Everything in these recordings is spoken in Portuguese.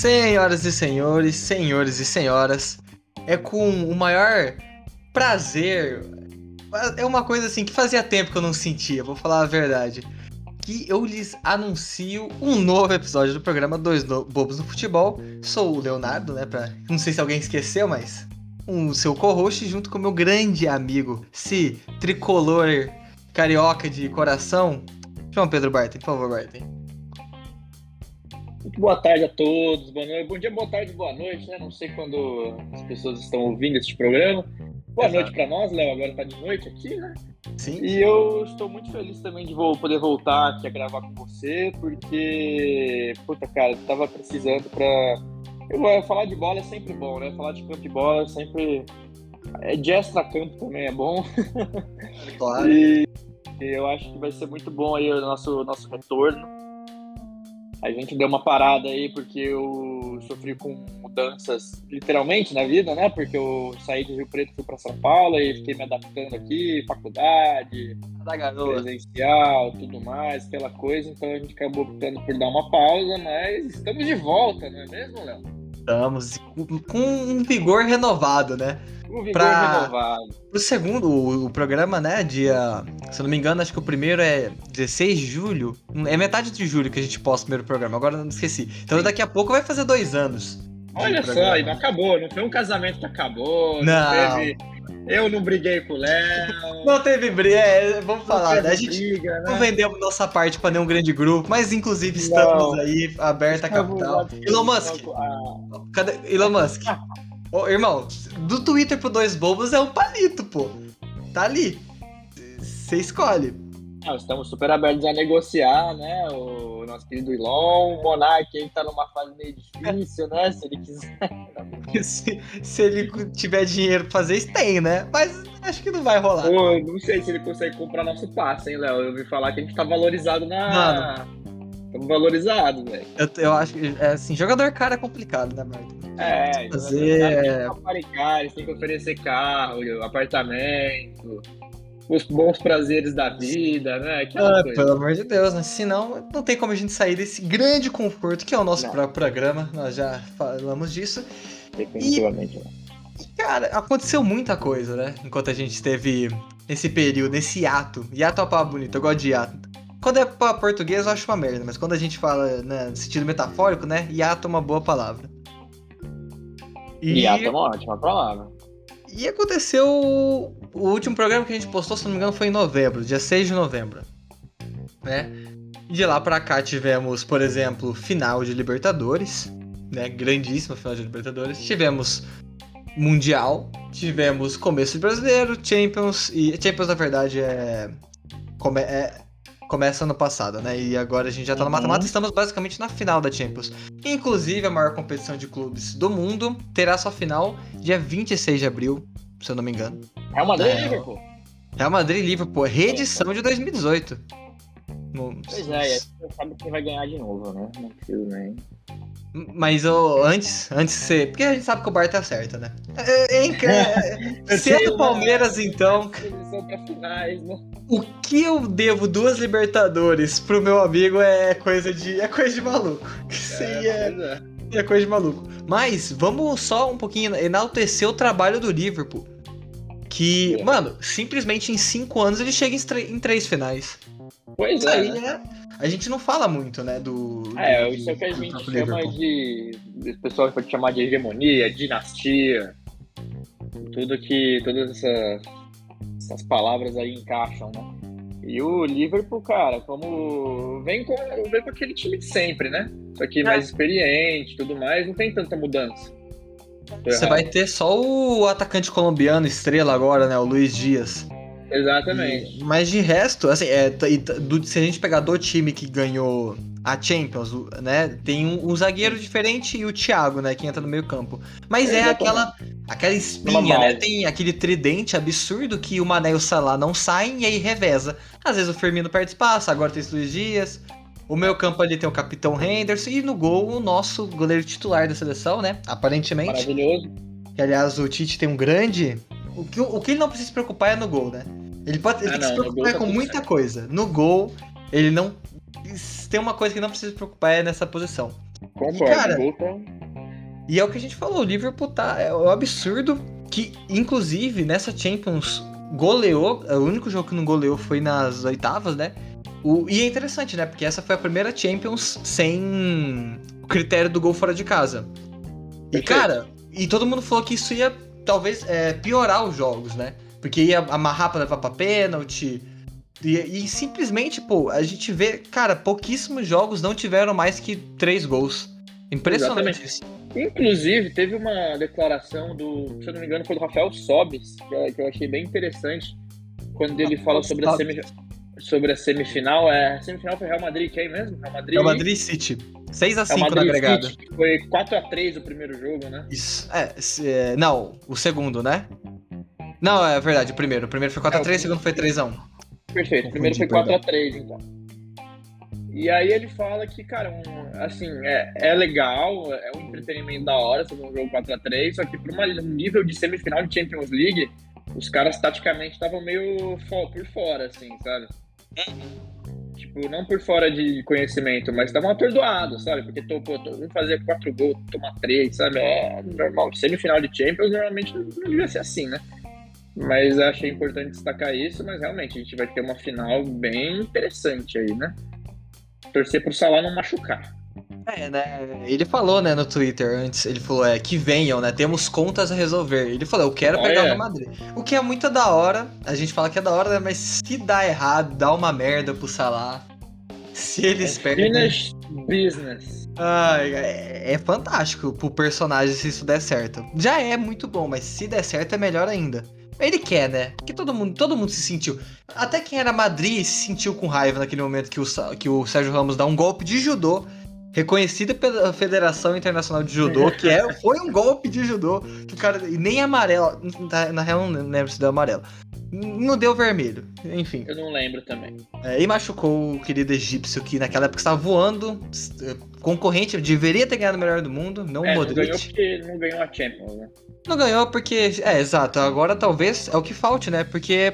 Senhoras e senhores, senhores e senhoras, é com o maior prazer. É uma coisa assim que fazia tempo que eu não sentia, vou falar a verdade. Que eu lhes anuncio um novo episódio do programa Dois no Bobos no Futebol. Sou o Leonardo, né? Pra... Não sei se alguém esqueceu, mas. Um seu co-host junto com meu grande amigo, se tricolor carioca de coração. João Pedro Barton, por favor, Barton. Muito boa tarde a todos, boa noite. Bom dia, boa tarde, boa noite, né? Não sei quando as pessoas estão ouvindo este programa. Boa Exato. noite para nós, Léo. Agora tá de noite aqui, né? Sim. E eu estou muito feliz também de vou poder voltar aqui a gravar com você, porque, puta, cara, eu tava precisando pra. Eu, falar de bola é sempre bom, né? Falar de campo de bola é sempre. É de extra-campo também é bom. Claro. e eu acho que vai ser muito bom aí o nosso, nosso retorno. A gente deu uma parada aí porque eu sofri com mudanças literalmente na vida, né? Porque eu saí de Rio Preto fui para São Paulo e fiquei me adaptando aqui, faculdade, presencial, tudo mais, aquela coisa. Então a gente acabou optando por dar uma pausa, mas estamos de volta, não é mesmo, Léo? Estamos com um vigor renovado, né? Renovado. O segundo, o, o, programa, né? Dia. Se eu não me engano, acho que o primeiro é 16 de julho. É metade de julho que a gente posta o primeiro programa. Agora não esqueci. Então Sim. daqui a pouco vai fazer dois anos. Olha só, e não acabou. Não foi um casamento que acabou. Não. não teve... Eu não briguei com o Léo. Não teve briga, é, vamos falar, né? A gente briga, né? não vendeu nossa parte para nenhum grande grupo, mas inclusive estamos não. aí, aberta a capital. Elon Musk. Cadê? Elon Musk. Ô, irmão, do Twitter pro Dois Bobos é um palito, pô. Tá ali. Você escolhe. Não, estamos super abertos a negociar, né? O nosso querido Elon, o Monark aí tá numa fase meio difícil, né? Se ele quiser. se, se ele tiver dinheiro pra fazer isso, tem, né? Mas acho que não vai rolar. Pô, não sei se ele consegue comprar nosso passe, hein, Léo? Eu ouvi falar que a gente tá valorizado na. Mano. Estamos valorizados, velho. Eu, eu acho que, é, assim, jogador cara é complicado, né, Marco? É, fazer... tem que tem que oferecer carro, apartamento, os bons prazeres da vida, né? Ah, pelo amor de Deus, né? Senão não tem como a gente sair desse grande conforto que é o nosso não. próprio programa. Nós já falamos disso. Definitivamente. E, cara, aconteceu muita coisa, né? Enquanto a gente teve esse período, esse ato. Hiato é uma palavra bonita, eu gosto de hiato. Quando é pra português eu acho uma merda, mas quando a gente fala né, no sentido metafórico, né? Hiato é uma boa palavra. E... Hiato é uma ótima palavra. E aconteceu. O último programa que a gente postou, se não me engano, foi em novembro, dia 6 de novembro. Né? E de lá pra cá tivemos, por exemplo, final de Libertadores, né? Grandíssima final de Libertadores. Tivemos Mundial, tivemos começo de brasileiro, Champions, e Champions na verdade é. É começa ano passado, né? E agora a gente já tá no mata-mata, uhum. estamos basicamente na final da Champions. Inclusive, a maior competição de clubes do mundo terá sua final dia 26 de abril, se eu não me engano. Real Madrid e é... Liverpool. Real Madrid e Liverpool, reedição de 2018. No... Pois é, e você sabe quem vai ganhar de novo, né? Não precisa nem. Mas oh, antes, antes de ser. Porque a gente sabe que o Bar tá certo, né? É, é, é, se é do Palmeiras, então. Finais, né? O que eu devo duas Libertadores pro meu amigo é coisa de. É coisa de maluco. Isso aí é, é, é coisa de maluco. Mas vamos só um pouquinho enaltecer o trabalho do Liverpool. Que, é. mano, simplesmente em cinco anos ele chega em, em três finais. Pois é. Aí, né? A gente não fala muito, né, do... É, do, isso é o que a gente chama Liverpool. de... O pessoal pode chamar de hegemonia, dinastia. Tudo que... Todas essas, essas palavras aí encaixam, né? E o Liverpool, cara, como vem com, vem com aquele time de sempre, né? Só que é. mais experiente tudo mais, não tem tanta mudança. Você vai ter só o atacante colombiano estrela agora, né? O Luiz Dias. Exatamente. E, mas de resto, assim, é, do, se a gente pegar do time que ganhou a Champions, né? Tem um, um, zagueiro diferente e o Thiago, né? Que entra no meio campo. Mas é, é aquela, aquela espinha, né? Tem aquele tridente absurdo que o Mané e o Salah não saem e aí reveza. Às vezes o Firmino perde espaço, agora tem Luiz Dias. O meu campo ali tem o Capitão Henderson e no gol o nosso goleiro titular da seleção, né? Aparentemente. Maravilhoso. Que aliás o Tite tem um grande o que, o que ele não precisa se preocupar é no gol, né? Ele pode ele ah, tem não, que se preocupar tá com muita certo. coisa. No gol, ele não. Tem uma coisa que não precisa se preocupar é nessa posição. Concordo, E, cara, gol tá- E é o que a gente falou, o Liverpool tá. É um absurdo que, inclusive, nessa Champions goleou. O único jogo que não goleou foi nas oitavas, né? O, e é interessante, né? Porque essa foi a primeira Champions sem o critério do gol fora de casa. E, cara, e todo mundo falou que isso ia talvez é, piorar os jogos, né? Porque ia amarrar pra levar pra pênalti. E, e simplesmente, pô, a gente vê, cara, pouquíssimos jogos não tiveram mais que três gols. Impressionante isso. Inclusive, teve uma declaração do, se eu não me engano, foi do Rafael Sobis, que eu- que eu achei bem interessante, quando ele fala sobre a, Sobis. Sobre a semifinal. É, a semifinal foi Real Madrid, quem mesmo? Real Madrid. É o Madrid City. 6 a Real 5 na agregada. City, foi 4x3 o primeiro jogo, né? Isso. É, se- é, não, o segundo, né? Não, é verdade, o primeiro. O primeiro foi 4x3, É, o segundo foi 3x1. Perfeito, o primeiro foi Confundi, 4x3, então. E aí ele fala que, cara, um, assim, é, é legal, é um entretenimento da hora sobre um jogo 4x3, só que para um nível de semifinal de Champions League, os caras taticamente estavam meio fo- por fora, assim, sabe? Tipo, não por fora de conhecimento, mas estavam atordoados, sabe? Porque, tô, pô, tô, vamos fazer quatro gols, tomar três, sabe? É normal. Semifinal de Champions normalmente não não devia ser assim, né? Mas achei importante destacar isso, mas realmente a gente vai ter uma final bem interessante aí, né? Torcer pro Salah não machucar. É, né? Ele falou, né, no Twitter antes, ele falou, é, que venham, né? Temos contas a resolver. Ele falou, eu quero Ah, pegar o é? Real Madrid. O que é muito da hora, a gente fala que é da hora, né? Mas se dá errado, dá uma merda pro Salah. Se eles perdem. Finish business. Ai, é, é fantástico pro personagem se isso der certo. Já é muito bom, mas se der certo é melhor ainda. Ele quer, né? Porque todo mundo, todo mundo se sentiu. Até quem era Madrid se sentiu com raiva naquele momento que o, que o Sérgio Ramos dá um golpe de judô, reconhecido pela Federação Internacional de Judô, que é, foi um golpe de judô. Que o cara. E nem amarelo. Na, real, não lembro se deu amarelo. Não deu vermelho. Enfim. Eu não lembro também. É, e machucou o querido egípcio que naquela época estava voando, concorrente, deveria ter ganhado o melhor do mundo, não o É, não Modric. ganhou porque não ganhou a Champions, né? Não ganhou porque. É, exato. Agora talvez é o que falte, né? Porque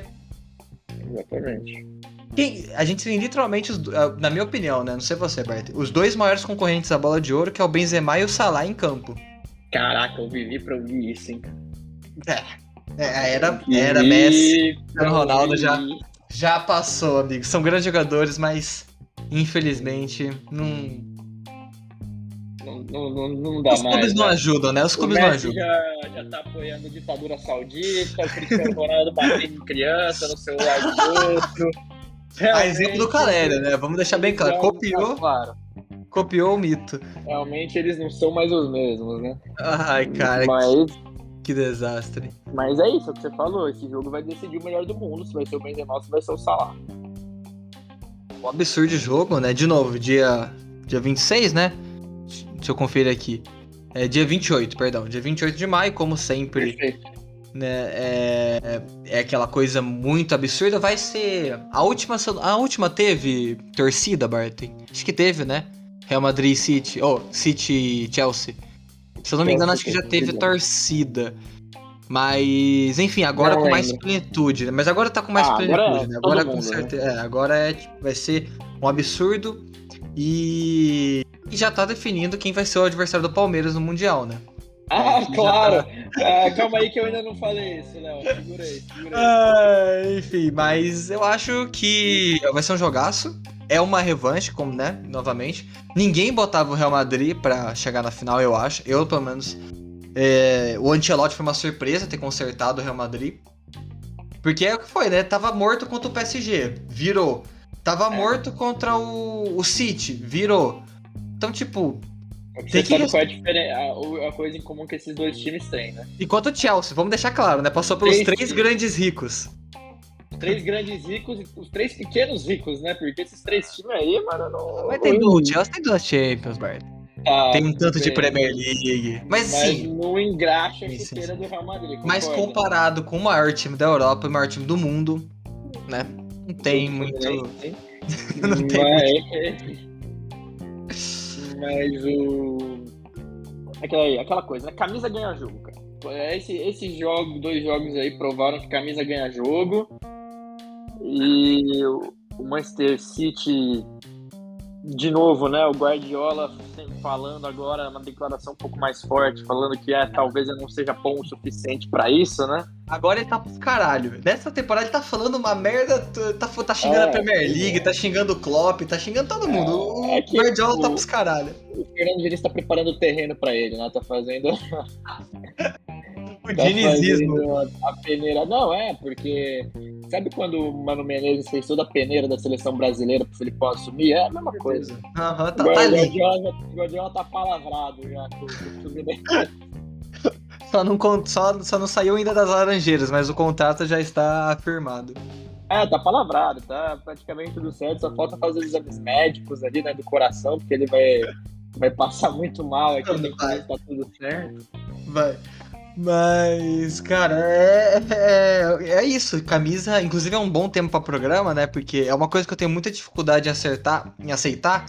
Exatamente. Quem- a gente tem literalmente, os ah, na minha opinião, né? Não sei você, Bert. Os dois maiores concorrentes à bola de ouro, que é o Benzema e o Salah em campo. Caraca, eu vivi pra ouvir isso, hein? É, era, Vivi era Messi, Ronaldo já. Já passou, amigo. São grandes jogadores, mas infelizmente não. Não, não, não, não dá Os mais. clubes não né? ajudam, né? Os O clubes não ajudam. já, já tá apoiando a ditadura saudita, o Cristiano Ronaldo batendo em criança no celular do outro. A exemplo do Calério, né? Vamos deixar bem claro. Copiou, Claro. copiou o mito. Realmente eles não são mais os mesmos, né? Ai, cara, mas, que desastre. mas é isso é o que você falou. Esse jogo vai decidir o melhor do mundo. Se vai ser o Benzema ou se vai ser o Salah. Um absurdo jogo, né? De novo, dia, dia 26, né? Deixa eu conferir aqui. É dia 28, perdão. Dia 28 de maio, como sempre, Perfeito. Né? É, é aquela coisa muito absurda. Vai ser. A última, a última teve torcida, Bart? Acho que teve, né? Real Madrid City. Oh, City Chelsea. Se eu não me engano, acho que já teve torcida. Mas, enfim, agora Não com mais plenitude, né? Mas agora tá com mais Ah, agora plenitude, é né? Agora com né? certeza. É, agora é, tipo, vai ser um absurdo. E... e já tá definindo quem vai ser o adversário do Palmeiras no Mundial, né? Ah, claro! Ah, calma aí que eu ainda não falei isso, Léo. Segura aí, segura aí. Ah, enfim, mas eu acho que vai ser um jogaço. É uma revanche, como, né? Novamente. Ninguém botava o Real Madrid pra chegar na final, eu acho. Eu, pelo menos. é, o Ancelotti foi uma surpresa ter consertado o Real Madrid. Porque é o que foi, né? Tava morto contra o PSG, virou. Tava É. morto contra o, o City, virou. Então, tipo, Você Tem que sabe qual é a, diferen- a- a coisa em comum que esses dois times têm, né? enquanto o Chelsea, vamos deixar claro, né? Passou pelos Três três grandes ricos. Três grandes ricos e os três pequenos ricos, né? Porque esses três times aí, mano, não. Mas tem duas, Chelsea tem duas Champions, Bart. Tá, Tem um tanto de. Premier League. Mas, Mas sim, não engraxa a chuteira do Real Madrid. mas comparado com o maior time da Europa e o maior time do mundo, né? Não tem muito. Não tem mas... mas o. Aquela, aquela coisa, né? Camisa ganha jogo, cara. Esse, esses jogos, dois jogos aí provaram que camisa ganha jogo. E o Manchester City de novo, né? O Guardiola falando agora uma declaração um pouco mais forte, falando que é, talvez eu não seja bom o suficiente para isso, né? Agora ele tá pros caralho. Nessa temporada ele tá falando uma merda, tá, tá xingando é, a Premier League, é. tá xingando o Klopp, tá xingando todo mundo. É, o Guardiola o, tá pros caralho. O Fernando Diniz tá preparando o terreno para ele, né? Tá fazendo O tá dinizismo. A peneira. Não, é, porque. Sabe quando o Mano Menezes fez toda a peneira da seleção brasileira pro Filipão assumir? É a mesma coisa. Aham, uhum, tá, tá ali. O Guardiola tá palavrado já Só não, só, só não saiu ainda das laranjeiras, mas o contrato já está afirmado. É, tá palavrado, tá praticamente tudo certo. Só falta fazer os exames médicos ali, né, do coração, porque ele vai, vai passar muito mal aqui, tem que tá tudo certo. Vai. Mas, cara, é, é, é, isso. Camisa, inclusive, é um bom tempo para programa, né? Porque é uma coisa que eu tenho muita dificuldade em acertar, em aceitar.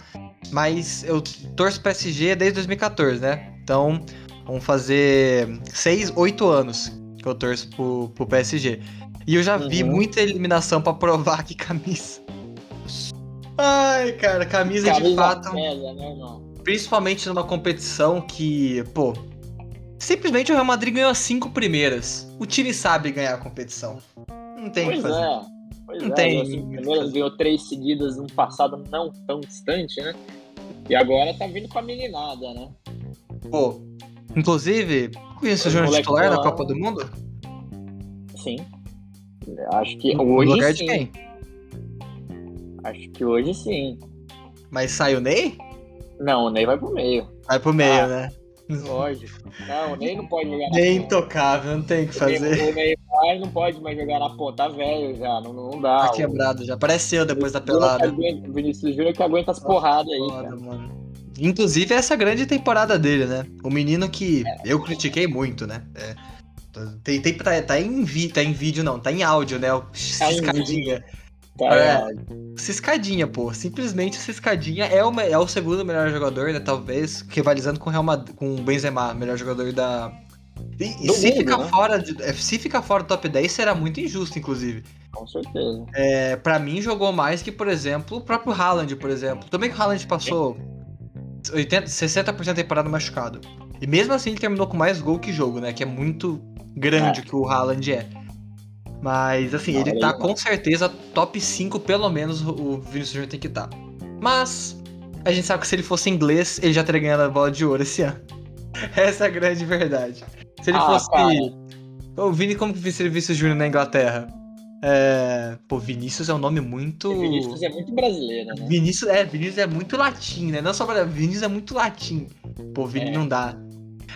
Mas eu torço PSG desde 2014, né? Então, vamos fazer 6, 8 anos que eu torço pro, pro PSG. E eu já uhum. vi muita eliminação para provar que camisa. Ai, cara, camisa, camisa de fato. Pesa, né, principalmente numa competição que, pô, Simplesmente o Real Madrid ganhou as cinco primeiras. O time sabe ganhar a competição. Não tem o que fazer. É. Pois não é, tem. Assim, primeiras ganhou três seguidas num passado não tão distante, né? E agora tá vindo com a meninada, né? Pô, inclusive, conhece o Júnior titular na Copa do Mundo? Sim. Acho que no hoje lugar sim. de quem? Acho que hoje sim. Mas sai o Ney? Não, o Ney vai pro meio. Vai pro meio, ah, né? Lógico. Não, nem não pode jogar na Nem intocável, não tem o que fazer. O Neymar não pode mais jogar na ponta, tá velho já, não, não dá. Tá quebrado, já apareceu depois da pelada. Vinícius Júnior que aguenta as porradas aí, foda, Mano. Inclusive essa grande temporada dele, né? O menino que é. eu critiquei muito, né? É. Tem, tem, tá, tá, em vi, tá em vídeo, não, tá em áudio, né? O tá escadinha. Tá é, Ciscadinha, pô. Simplesmente Ciscadinha é o, é o segundo melhor jogador, né? Talvez, rivalizando com o Real Madrid, com o Benzema, melhor jogador da. E, e se, mundo, ficar né? fora de, é, se ficar fora do top 10, será muito injusto, inclusive. Com certeza. É, pra mim, jogou mais que, por exemplo, o próprio Haaland, por exemplo. Também que o Haaland passou 80, 60% da temporada machucado. E mesmo assim, ele terminou com mais gol que jogo, né? Que é muito grande é. que o Haaland é. Mas, assim, ele tá com certeza top 5, pelo menos, o Vinicius Júnior tem que estar. Tá. Mas, a gente sabe que se ele fosse inglês, ele já teria ganhado a bola de ouro esse ano. Essa é a grande verdade. Se ele ah, fosse. O Vini, como que seria Vinicius Júnior na Inglaterra? É... Pô, Vinícius é um nome muito. Vinícius é muito brasileiro, né? Vinícius é, Vinícius é muito latim, né? Não só brasileiro, Vinícius é muito latim. Pô, Vini é. não dá.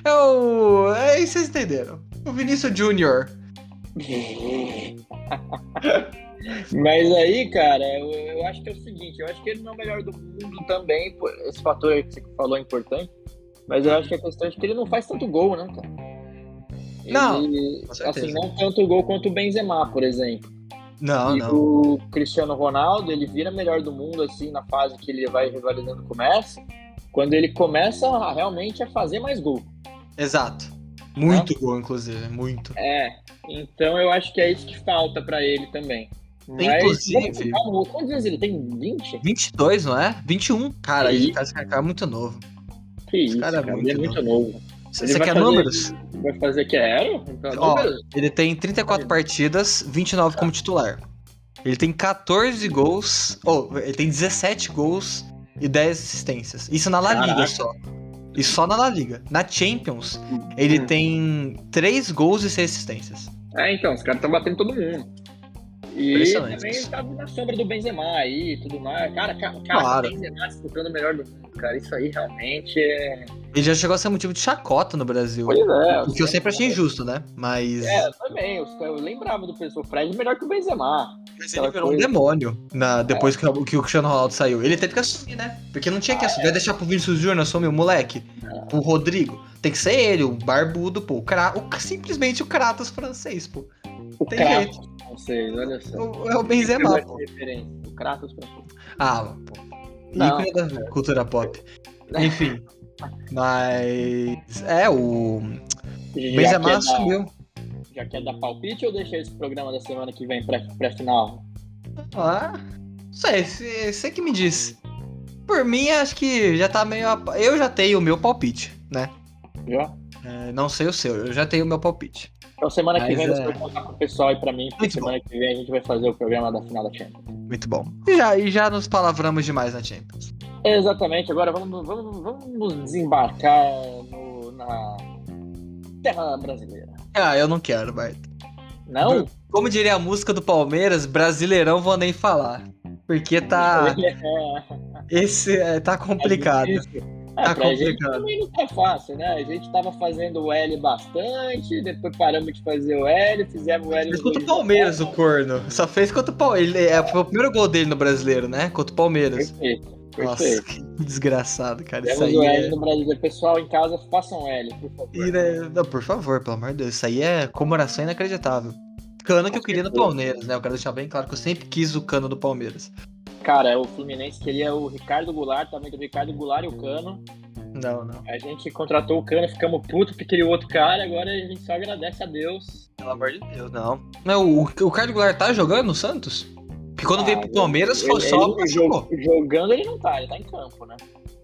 É o. É isso vocês entenderam. O Vinícius Júnior. Mas aí, cara, eu, eu, acho que é o seguinte, eu acho que ele não é o melhor do mundo também, esse fator aí que você falou é importante, mas eu acho que a questão é que ele não faz tanto gol, né, cara? Ele, não, assim, não tanto gol quanto o Benzema, por exemplo. Não, e não. o Cristiano Ronaldo, ele vira melhor do mundo, assim, na fase que ele vai rivalizando com o Messi, quando ele começa a, realmente a fazer mais gol. Exato. Muito gol, inclusive, muito. É, então eu acho que é isso que falta para ele também. Mas, inclusive. Quantos anos ele tem? 20? 22, não é? 21. Cara, esse cara é muito novo. Que isso, cara, é cara, muito, ele é muito novo. Você quer fazer, números? Vai fazer quero? Então, Ó, ele tem 34 partidas, 29 como titular. Ele tem 14 gols, ou oh, ele tem 17 gols e 10 assistências. Isso na La Liga Caraca. só. E só na La Liga. Na Champions, ele hum. tem 3 gols e 6 assistências. É, então, os caras estão batendo todo mundo. E também tá na sombra do Benzema aí e tudo mais. Cara, cara, claro. o Benzema disputando o melhor do mundo, cara. Isso aí realmente é. Ele já chegou a ser motivo de chacota no Brasil. Pois é. O que eu sempre achei injusto, né? Mas. É, eu também. Eu, lembrava do pessoal. O Fred melhor que o Benzema. Mas ele virou coisa. um demônio na, depois é. que, que, o Cristiano Ronaldo saiu. Ele teve que assumir, né? Porque não tinha que ah, assumir. É. Vai deixar pro Vinicius Júnior assumir o moleque? É. O Rodrigo? Tem que ser ele, o barbudo, pô. O, Cra... o simplesmente o Kratos francês, pô. O Tem Kratos jeito. francês, olha só. O, é o Benzema, pô. O Kratos francês. Ah, pô. Ícone da cultura pop. Enfim. Mas. É, o. Já Benzema assumiu. Já quer dar palpite ou deixa esse programa da semana que vem pré-final? ah, não sei, você que me disse. por mim, acho que já tá meio. Eu já tenho o meu palpite, né? Já? É, não sei o seu, eu já tenho o meu palpite. Então semana que Mas vem é- você vai contar pro pessoal e pra mim, porque Muito semana que vem a gente vai fazer o programa da final da Champions. Muito bom. E já, e já nos palavramos demais na Champions. Exatamente, agora vamos, vamos, vamos desembarcar no- na terra brasileira. Ah, eu não quero, Bart. Não? Como diria a música do Palmeiras, Brasileirão vou nem falar. Porque tá. Esse é, tá complicado. É, Tá pra gente complicado. também não tá fácil, né? A gente tava fazendo o L bastante, depois paramos de fazer o L, fizemos o L. Fez contra o Palmeiras, o corno. Só fez contra o Palmeiras. É, foi o primeiro gol dele no brasileiro, né? Contra o Palmeiras. Perfeito. Nossa, Perfeito. que desgraçado, cara. Isso Fizemos aí o L é. no Brasil. Pessoal em casa, façam L, por favor. E, né, Não, por favor, pelo amor de Deus. Isso aí é comemoração inacreditável. Cano que eu queria no Palmeiras, né? Eu quero deixar bem claro que eu sempre quis o cano do Palmeiras. Cara, o Fluminense queria o Ricardo Goulart, também do Ricardo Goulart e o Cano. Não, não. A gente contratou o Cano, ficamos putos porque queria o outro cara, agora a gente só agradece a Deus. Pelo amor de Deus, não. Não, o, o Carlos Goulart tá jogando no Santos? Porque quando veio pro Palmeiras foi Ele- só. ele jog- jogando ele não tá, ele tá em campo, né?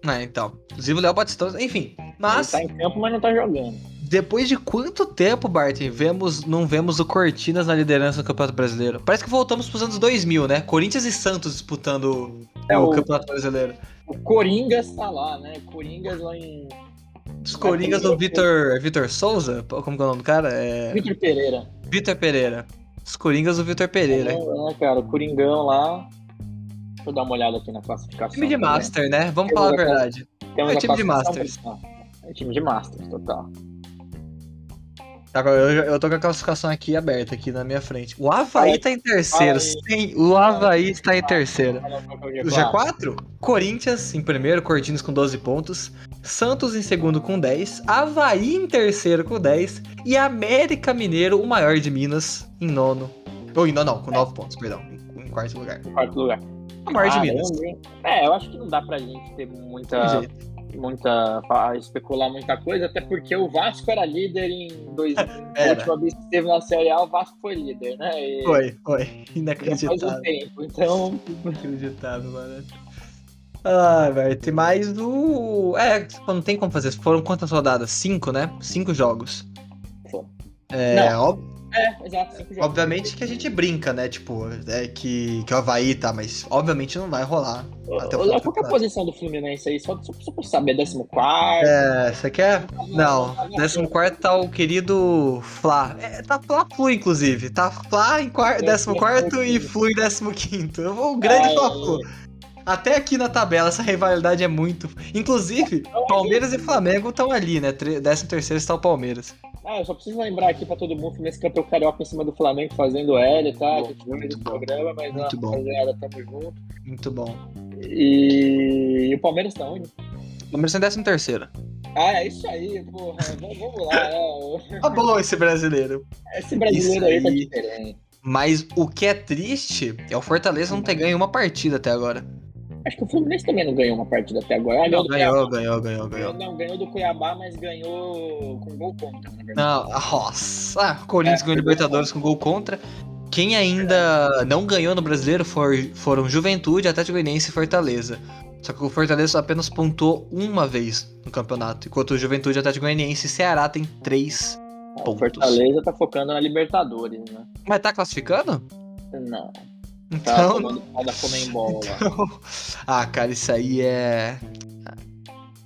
É, então. Inclusive o Léo Batistão, enfim. Mas, Ele tá em campo, mas não tá jogando. Depois de quanto tempo, Barton, vemos, não vemos o Cortinas na liderança do Campeonato Brasileiro? Parece que voltamos pros anos 2000, né? Corinthians e Santos disputando É, o, o- Campeonato Brasileiro. O Coringas tá lá, né? Coringas lá em. Os Coringas do Vitor, Vitor Souza, como que é o nome do cara? É Vitor Pereira. Vitor Pereira. Os Coringas do Vitor Pereira. É, né, cara? O Coringão lá. Deixa eu dar uma olhada aqui na classificação. Time de. Master, né? Vamos falar a verdade. É a time de Masters. É time de Masters, total. Tá, eu, eu tô com a classificação aqui aberta, aqui na minha frente. O Havaí tá em terceiro. Sim, o Havaí está em terceiro. O G4, Corinthians em primeiro, Cortinas com 12 pontos. Santos em segundo com 10. Havaí em terceiro com 10. E América Mineiro, o maior de Minas, em nono. Ou em nono, não, com 9 pontos, perdão. Em, quarto lugar. Em quarto lugar. O maior de Minas. É, eu acho que não dá pra gente ter muita. Muita. especular muita coisa, até porque o Vasco era líder em dois. Era. última vez que esteve na Série A, o Vasco foi líder, né? E Foi, foi. faz um Inacreditável. tempo. Então, Inacreditável, mano. Ah, velho, tem mais do. É, não tem como fazer. Foram quantas rodadas? Cinco, né? Cinco jogos. Foi. É, Não. É, exato. obviamente que a gente brinca, né? Tipo, é que, que o Havaí tá, mas obviamente não vai rolar. Até o Ô, Léo, do qual que é a posição do Fluminense aí? Só, só, só pra saber, 14? É, você quer? Não, 14 tá o querido Fla. É, tá Fla-Flu, inclusive. Tá Fla em quar- 14 e Flu em 15. O grande Ah, Fla-Flu. Até aqui na tabela, essa rivalidade é muito. Inclusive, Palmeiras e Flamengo estão ali, né? 13 terceiro está o Palmeiras. Ah, eu só preciso lembrar aqui pra todo mundo, Fluminense campeão carioca em cima do Flamengo fazendo L, tá? Gente fez Muito bom. programa, mas Muito a bom. rapaziada, tamo junto. Muito bom. E... e o Palmeiras tá onde? Palmeiras em 13 terceiro. Ah, é isso aí, porra. Vamos, lá, né? Tá bom esse brasileiro. Esse brasileiro aí. tá aí. diferente. Mas o que é triste é o Fortaleza não ter ganho uma partida até agora. Acho que o Fluminense também não ganhou uma partida até agora. Não, ganhou, ganhou, ganhou, ganhou. Não, ganhou do Cuiabá, mas ganhou com gol contra, na verdade. Não, nossa. Ah, Corinthians É, ganhou Libertadores com gol contra. Quem ainda não ganhou no brasileiro for- foram Juventude, Atlético Goianiense e Fortaleza. Só que o Fortaleza apenas pontuou uma vez no campeonato, enquanto o Juventude, Atlético Goianiense e Ceará tem três. O pontos. Fortaleza tá focando na Libertadores, né? Mas tá classificando? Não. Tá Então. da Comembol lá. ah, cara, isso aí é.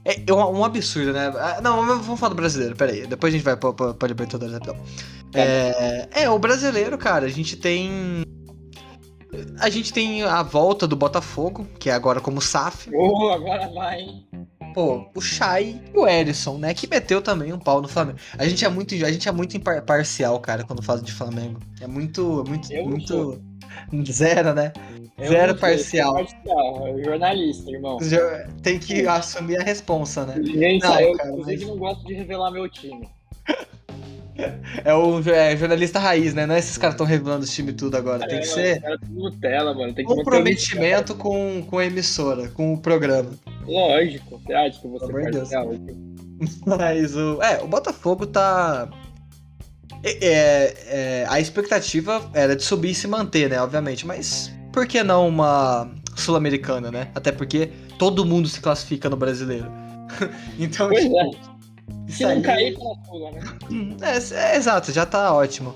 É um, um absurdo, né? Ah, Não, vamos falar do brasileiro, peraí. Depois a gente vai pra, pra, pra Libertadores rapidão. É, é, o brasileiro, cara, a gente tem. A gente tem a volta do Botafogo, que é agora como SAF. Ô, agora vai, hein? Pô, o Chay e o Erisson, né? Que meteu também um pau no Flamengo. A gente é muito, a gente é muito impar- parcial, cara, quando fala de Flamengo. É muito, muito, Eu muito. Zero, né? Eu Zero parcial. parcial, é jornalista, irmão. Tem que assumir a responsa, né? Não, eu cara, inclusive mas- não gosto de revelar meu time. É o é, jornalista raiz, né? Não é esses caras estão revelando os times tudo agora. Tem que É, ser Cara, tudo Nutella, mano. Tem que comprometimento com, com a emissora, com o programa. Lógico, você acha que você Pelo Deus. parcial? Mas o. É, o Botafogo tá. É, é, é, a expectativa era de subir e se manter, né? Obviamente. Mas por que não uma. sul-americana, né? Até porque todo mundo se classifica no brasileiro. então, Pois tipo, é. Se não aí- cair, tá na fuga, né? É, é, exato, já tá ótimo.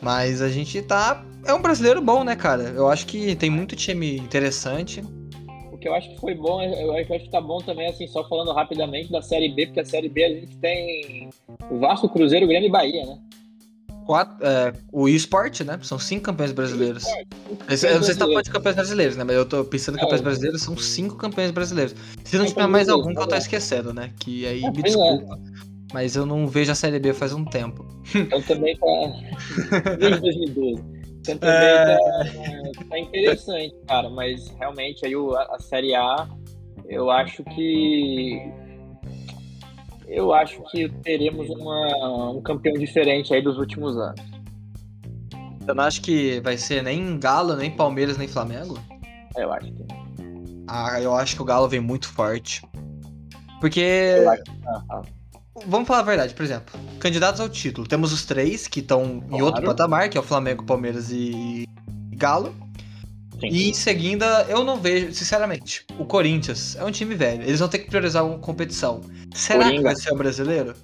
Mas a gente tá. É um brasileiro bom, né, cara? Eu acho que tem muito time interessante. O que eu acho que foi bom, eu acho que tá bom também, assim, só falando rapidamente da Série B, porque a Série B a gente tem o Vasco, Cruzeiro, Grêmio e Bahia, né? Quatro, é, o eSport, né? São cinco campeões brasileiros. Esse- eu não sei se tá falando de campeões brasileiros, né? Mas eu tô pensando em campeões É. brasileiros, são cinco campeões brasileiros. Se não Campeões tiver mais algum que eu tô né? esquecendo, né? Que aí É, me é. desculpa. Mas eu não vejo a Série B faz um tempo. Então também tá. Desde 2012. Então também É. tá, tá interessante, cara. Mas realmente aí o- a, a Série A, eu acho que. Eu acho que teremos uma, um campeão diferente aí dos últimos anos. Eu não acho que vai ser nem Galo, nem Palmeiras, nem Flamengo. Eu acho que. Ah, eu acho que o Galo vem muito forte. Porque. Ah, ah. Vamos falar a verdade, por exemplo. Candidatos ao título. Temos os três que estão em Claro. outro patamar, que é o Flamengo, Palmeiras e Galo. Sim. E em seguida, eu não vejo, sinceramente, o Corinthians é um time velho. Eles vão ter que priorizar uma competição. Será que Coringa. vai ser o brasileiro?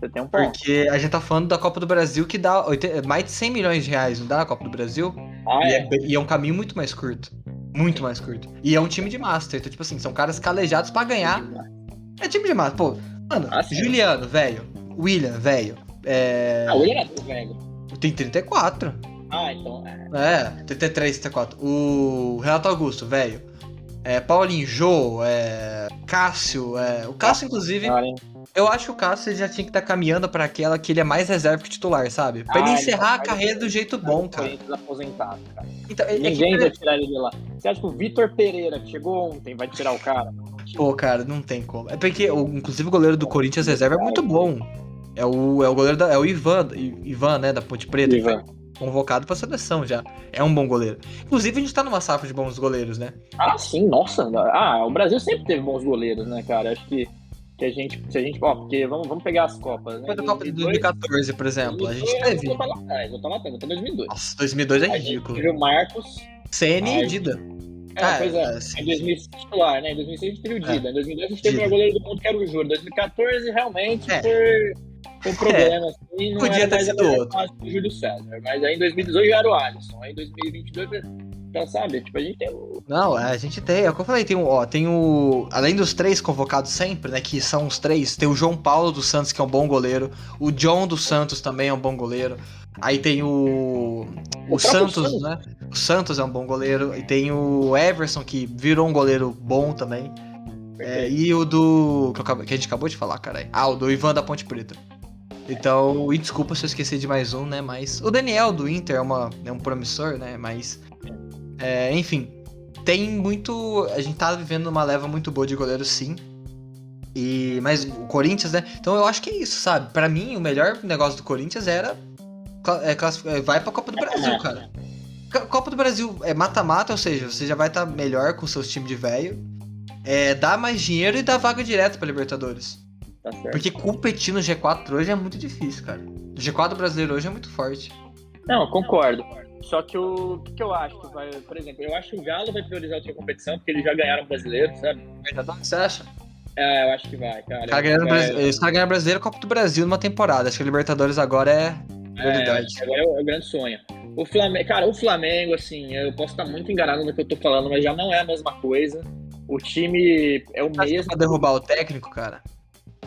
Você tem um ponto. Porque a gente tá falando da Copa do Brasil que dá 80 mais de 100 milhões de reais, não dá na Copa do Brasil? Ah, E, é. é, e é um caminho muito mais curto. Muito mais curto. E é um time de master. Então, tipo assim, são caras calejados pra ganhar. É time de master. Pô, mano, Ah. Juliano, velho. William, velho. É. Ah, o Willian é velho. Tem 34. Ah, então. É. É, 33, 34. O Renato Augusto, velho. É, Paulinho, Jô, é, Cássio, é, o Cássio, inclusive, hein? eu acho que o Cássio já tinha que estar caminhando pra aquela que ele é mais reserva que titular, sabe? Pra ele Ah, ele encerrar a tá- carreira do jeito bom, cara. Aposentado, cara. Então, é, é que- Ninguém vai tirar ele de lá. Você acha que o Vitor Pereira, que chegou ontem, vai tirar o cara? Pô, cara, não tem como. É porque, inclusive, o goleiro do Corinthians reserva é muito bom. É o, é o goleiro da. É o Ivan, Ivan, né? Da Ponte Preta, Ivan. Foi convocado pra seleção já. É um bom goleiro. Inclusive, a gente tá numa safra de bons goleiros, né? Ah, sim, nossa. Ah, o Brasil sempre teve bons goleiros, né, cara? Acho que, que a gente. Se a gente. Ó, porque vamos, vamos pegar as Copas, né? Depois da Copa de 2002, 2014, por exemplo, a gente 2002, teve. Eu tô lá atrás, eu tô lá atrás, eu tô em 2002. Nossa, 2002 é A gente ridículo. teve o Marcos. CN e Dida. É, Ah, pois é. é, Em 2006 titular, né? Em 2006 a gente teve o Dida. Em 2002 a gente teve o goleiro do mundo, que era o Júlio. Em 2014, realmente, É. foi, um problema. Assim, não Podia ter sido outro. do Júlio César. Mas aí em 2018 já era o Alisson. Aí em 2022, então, sabe? Tipo, a gente tem o... Não, é, a gente tem, é o que eu falei, tem o, ó, tem o, além dos três convocados sempre, né, que são os três, tem o João Paulo dos Santos, que é um bom goleiro, o John dos Santos também é um bom goleiro, aí tem o, o, O Santos, Santos. né, o Santos é um bom goleiro, e tem o Everson, que virou um goleiro bom também, é, e o do, que, acabei- que a gente acabou de falar, caralho, ah, o do Ivan da Ponte Preta. Então, e desculpa se eu esqueci de mais um, né? Mas o Daniel do Inter é, uma, é um promissor, né? Mas. é, enfim, tem muito. A gente tá vivendo uma leva muito boa de goleiro, sim. E, mas o Corinthians, né? Então eu acho que é isso, sabe? Pra mim, o melhor negócio do Corinthians era. é, é, vai pra Copa do Brasil, cara. Co- Copa do Brasil é mata-mata, ou seja, você já vai estar melhor com seus times de velho. É, dá mais dinheiro e dá vaga direto pra Libertadores. Tá certo. Porque competir no G4 hoje é muito difícil, cara. O G4 brasileiro hoje é muito forte. Não, eu concordo. Só que o, o que, que eu acho que vai... Por exemplo, eu acho que o Galo vai priorizar outra competição, porque eles já ganharam o brasileiro, sabe? Você acha? É, eu acho que vai, cara. Caras ganharam, Vai- os caras ganharam brasileiro Copa do Brasil numa temporada. Acho que a Libertadores agora é É, prioridade. que agora é o, é o grande sonho. O Flamengo, cara, o Flamengo, assim, eu posso estar muito enganado no que eu tô falando, mas já não é a mesma coisa. O time é o Acho mesmo. pra derrubar o técnico, cara.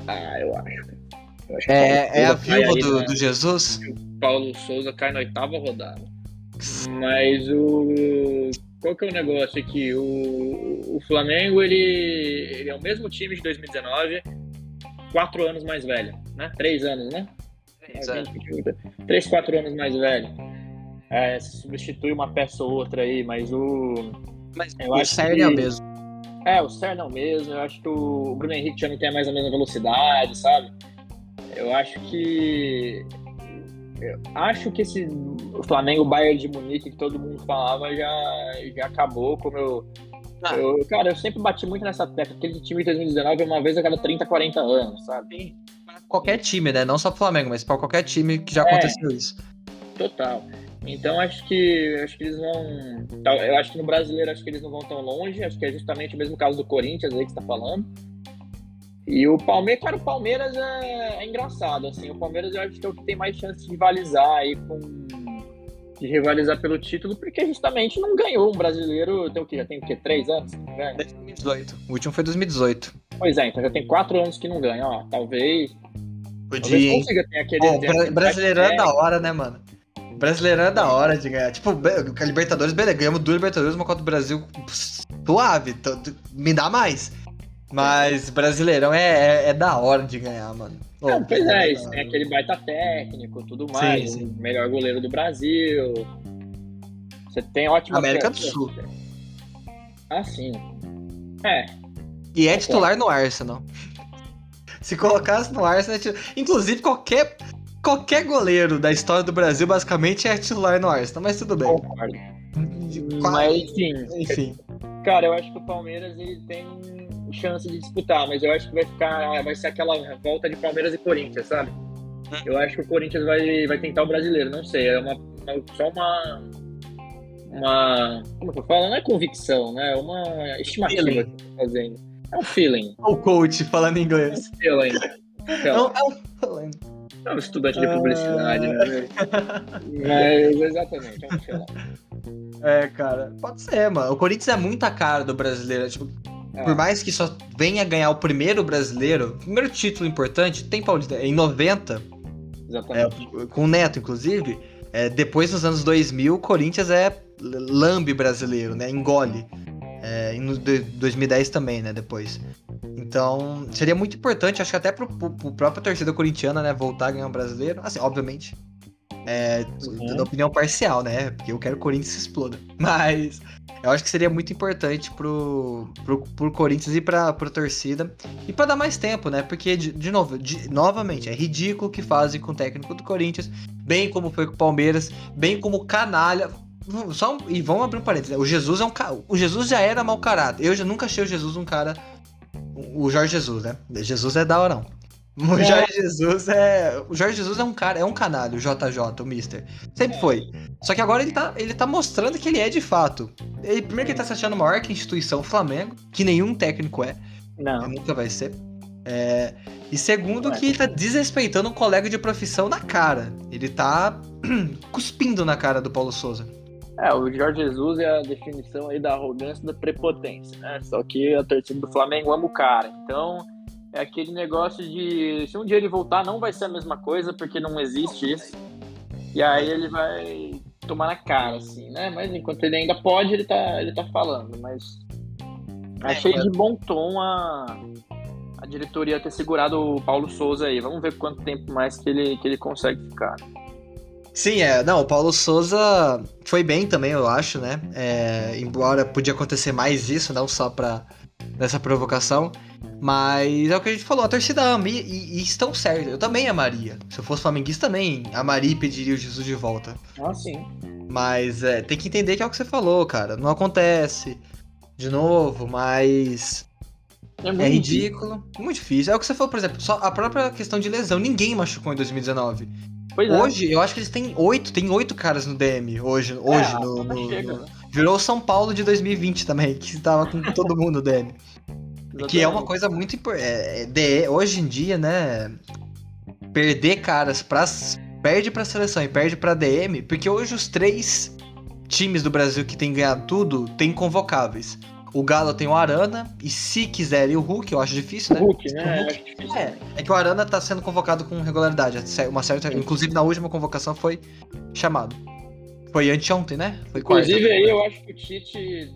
Ah, eu acho. Eu acho que É, é a viúva do, na- do Jesus? Paulo Souza cai na oitava rodada. Mas o. Qual que é o negócio aqui? O, o Flamengo, ele, ele é o mesmo time de 2019, quatro anos mais velho, né? Três anos, né? Três, quatro anos mais velho. É, substitui uma peça ou outra aí, mas o. Mas Eu o acho Cern que- é o mesmo. É, o Ser não mesmo. Eu acho que o Bruno Henrique já não tem mais a mesma velocidade, sabe? Eu acho que. Eu acho que esse o Flamengo Bayern de Munique que todo mundo falava já, já acabou. Como eu, Ah. eu. Cara, eu sempre bati muito nessa tecla. Aquele time de 2019 é uma vez a cada 30, 40 anos, sabe? Qualquer time, né? Não só pro Flamengo, mas pra qualquer time que já É. aconteceu isso. Total. Então acho que acho que eles vão. Eu acho que no brasileiro acho que eles não vão tão longe. Acho que é justamente o mesmo caso do Corinthians aí que está falando. E o Palmeiras, cara, o Palmeiras é, é, engraçado, assim. O Palmeiras eu acho que é o que tem mais chance de rivalizar aí com. De rivalizar pelo título, porque justamente não ganhou um brasileiro. Tem o quê? Já tem o quê? Três anos? 2018. O último foi 2018. Pois é, então já tem quatro anos que não ganha, ó. Talvez. Podia. Talvez consiga ter aquele. Bra brasileirão é da hora, né, mano? Brasileirão é da hora de ganhar. Tipo, a Libertadores, beleza, ganhamos duas Libertadores, uma Copa do Brasil suave. Me dá mais. Mas Brasileirão é, é, é, da hora de ganhar, mano. Não, pois é, isso tem aquele baita técnico, tudo mais. Sim, sim. O melhor goleiro do Brasil. Você tem ótimo. América do Sul. Ah, sim. É. E é titular no Arsenal. Se colocasse no Arsenal, é inclusive qualquer qualquer goleiro da história do Brasil basicamente é titular no Arsenal, mas tudo bem. Concordo. Mas enfim, enfim. Cara, eu acho que o Palmeiras ele tem chance de disputar, mas eu acho que vai ficar, vai ser aquela volta de Palmeiras e Corinthians, sabe? Eu acho que o Corinthians vai, vai tentar o brasileiro, não sei, é uma, uma só uma uma como que eu falo? Não é convicção, né? É uma estimativa feeling. que eu tô fazendo. É um feeling. O coach falando inglês. É um feeling. Então, é um feeling. É um estudante de publicidade, uh... né? Mas exatamente, é um feeling. É, cara, pode ser, mano. O Corinthians é muita cara do brasileiro. Tipo, é. Por mais que só venha ganhar o primeiro brasileiro, o primeiro título importante, tem Paulista. Em 90, é, com o Neto, inclusive, é, depois nos anos 2000, o Corinthians é lambe brasileiro, né? Engole. É, e no 2010 também, né? Depois. Então, seria muito importante, acho que até pro, pro, pro próprio torcida corintiana, né? Voltar a ganhar um brasileiro. Assim, obviamente. É, da opinião parcial, né? Porque eu quero que o Corinthians se exploda. Mas eu acho que seria muito importante pro, pro, pro Corinthians e pra, pra torcida. E para dar mais tempo, né? Porque, de, de novo, de, novamente, é ridículo o que fazem com o técnico do Corinthians, bem como foi com o Palmeiras, bem como canalha. Só um, e vamos abrir um parênteses. Né? O Jesus é um O Jesus já era mau caráter. Eu já nunca achei o Jesus um cara. O Jorge Jesus, né? Jesus é da hora, não. O é. Jorge Jesus é. O Jorge Jesus é um cara, é um canalho, o JJ, o Mister. Sempre foi. Só que agora ele tá, ele tá mostrando que ele é de fato. Ele, primeiro que ele tá se achando maior que a instituição Flamengo, que nenhum técnico é. Não. Nunca vai ser. É, e segundo, que ele tá desrespeitando um colega de profissão na cara. Ele tá cuspindo na cara do Paulo Souza. É, o Jorge Jesus é a definição aí da arrogância e da prepotência, né? Só que a torcida do Flamengo ama o cara. Então, é aquele negócio de se um dia ele voltar, não vai ser a mesma coisa, porque não existe isso. E aí ele vai tomar na cara, assim, né? Mas enquanto ele ainda pode, ele tá, ele tá falando. Mas achei é, de bom tom a, a diretoria ter segurado o Paulo Souza aí. Vamos ver quanto tempo mais que ele, que ele consegue ficar. Sim, é. Não, o Paulo Souza foi bem também, eu acho, né? É, embora podia acontecer mais isso, não só pra nessa provocação. Mas é o que a gente falou, a torcida ama e, e, e estão certos. Eu também amaria. Se eu fosse flamenguista, também amaria e pediria o Jesus de volta. Ah, sim. Mas é, tem que entender que é o que você falou, cara. Não acontece de novo, mas. É, é ridículo. Difícil. Muito difícil. É o que você falou, por exemplo, só a própria questão de lesão. Ninguém machucou em 2019. Pois é. hoje, é. eu acho que eles têm oito, tem oito caras no DM hoje, hoje é, no, no, chega, no... Né? Virou o São Paulo de 2020 também, que tava com todo mundo no DM. Que é uma coisa muito importante. É, hoje em dia, né? Perder caras pra. Perde pra seleção e perde pra DM, porque hoje os três times do Brasil que tem ganhado tudo tem convocáveis. O Galo tem o Arana, e se quiserem o Hulk, eu acho difícil, né? O Hulk, né? Hulk, é, é, que o Arana tá sendo convocado com regularidade. Uma certa, inclusive na última convocação foi chamado. Foi anteontem, né? Foi Inclusive quarta. aí eu acho que o Tite,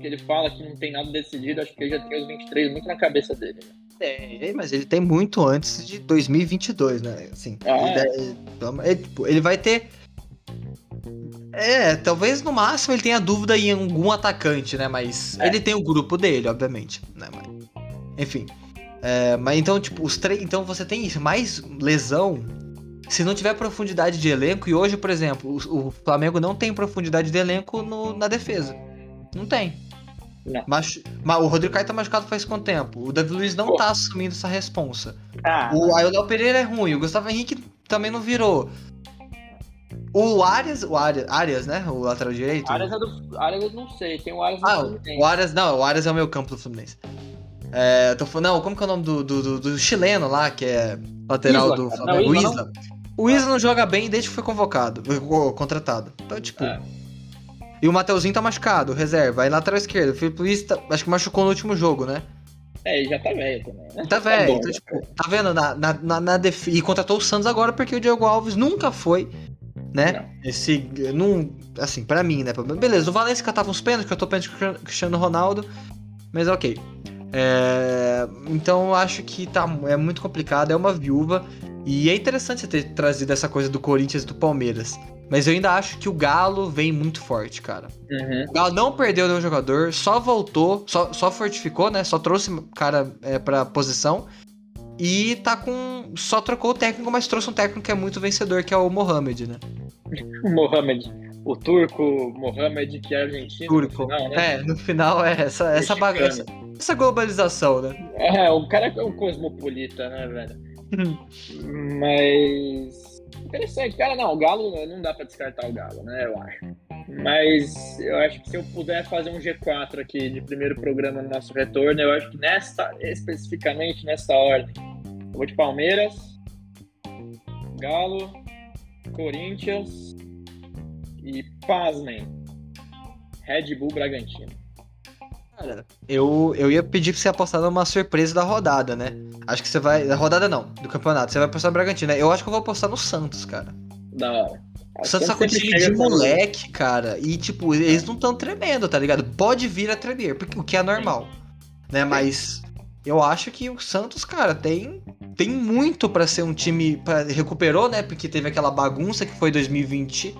que ele fala que não tem nada decidido, acho que ele já tem os 23 muito na cabeça dele. Né? É, mas ele tem muito antes de 2022, né? Assim, ah, ele, é. ele, tipo, ele vai ter é, talvez no máximo ele tenha dúvida em algum atacante, né? Mas é. ele tem o grupo dele, obviamente. Né? Mas, enfim. É, mas então, tipo, os três. Então você tem mais lesão se não tiver profundidade de elenco, e hoje, por exemplo, o, o Flamengo não tem profundidade de elenco no, na defesa. Não tem. Não. Mas, mas o Rodrigo Caio tá machucado faz quanto tempo? O Davi Luiz não Pô. tá assumindo essa responsa. Ah, o, aí o Léo Pereira é ruim, o Gustavo Henrique também não virou. O Arias, o Arias, Arias, né? O lateral direito. Arias é do. Arias eu não sei, tem o Arias ah, o Arias, não, o Arias é o meu campo do Fluminense. É, tô falando, não, como que é o nome do, do, do, do chileno lá, que é lateral Isla, do Flamengo? Não, o Isla. Isla. O Isla não joga bem desde que foi convocado, contratado. Então, tipo. É. E o Mateuzinho tá machucado, reserva. Aí lateral esquerdo, o Felipe Luiz tá, acho que machucou no último jogo, né? É, ele já tá velho também, né? Tá velho, tá, então, tipo, tá vendo? Na, na, na, na def... E contratou o Santos agora porque o Diego Alves nunca foi, né? Não. Esse. Num, assim, pra mim, né? Beleza, o Valencia catava uns pênaltis, que eu tô pênalti com o Cristiano Ronaldo. Mas ok. É, então eu acho que tá, é muito complicado, é uma viúva. E é interessante você ter trazido essa coisa do Corinthians e do Palmeiras. Mas eu ainda acho que o Galo vem muito forte, cara. Uhum. O Galo não perdeu nenhum jogador, só voltou, só, só fortificou, né? Só trouxe cara é, pra posição. E tá com. Só trocou o técnico, mas trouxe um técnico que é muito vencedor, que é o Mohamed, né? o Mohamed. O turco Mohamed, que é argentino. Turco. No final, né? É, no final é essa, essa bagunça. Essa globalização, né? É, o cara é um cosmopolita, né, velho? mas Interessante, cara, não, o Galo não dá para descartar o Galo, né, eu acho. Mas eu acho que se eu puder fazer um G4 aqui de primeiro programa no nosso retorno, eu acho que nesta, especificamente nessa ordem, eu vou de Palmeiras, Galo, Corinthians e, pasmem, Red Bull Bragantino. Cara, eu, eu ia pedir pra você apostar numa surpresa da rodada, né? Acho que você vai. Da rodada não, do campeonato. Você vai apostar no Bragantino, né? Eu acho que eu vou apostar no Santos, cara. Da hora. O Santos tá com time de moleque, cara. E, tipo, eles não estão tremendo, tá ligado? Pode vir a tremer, porque, o que é normal. Né? Mas eu acho que o Santos, cara, tem, tem muito para ser um time. Pra, recuperou, né? Porque teve aquela bagunça que foi 2020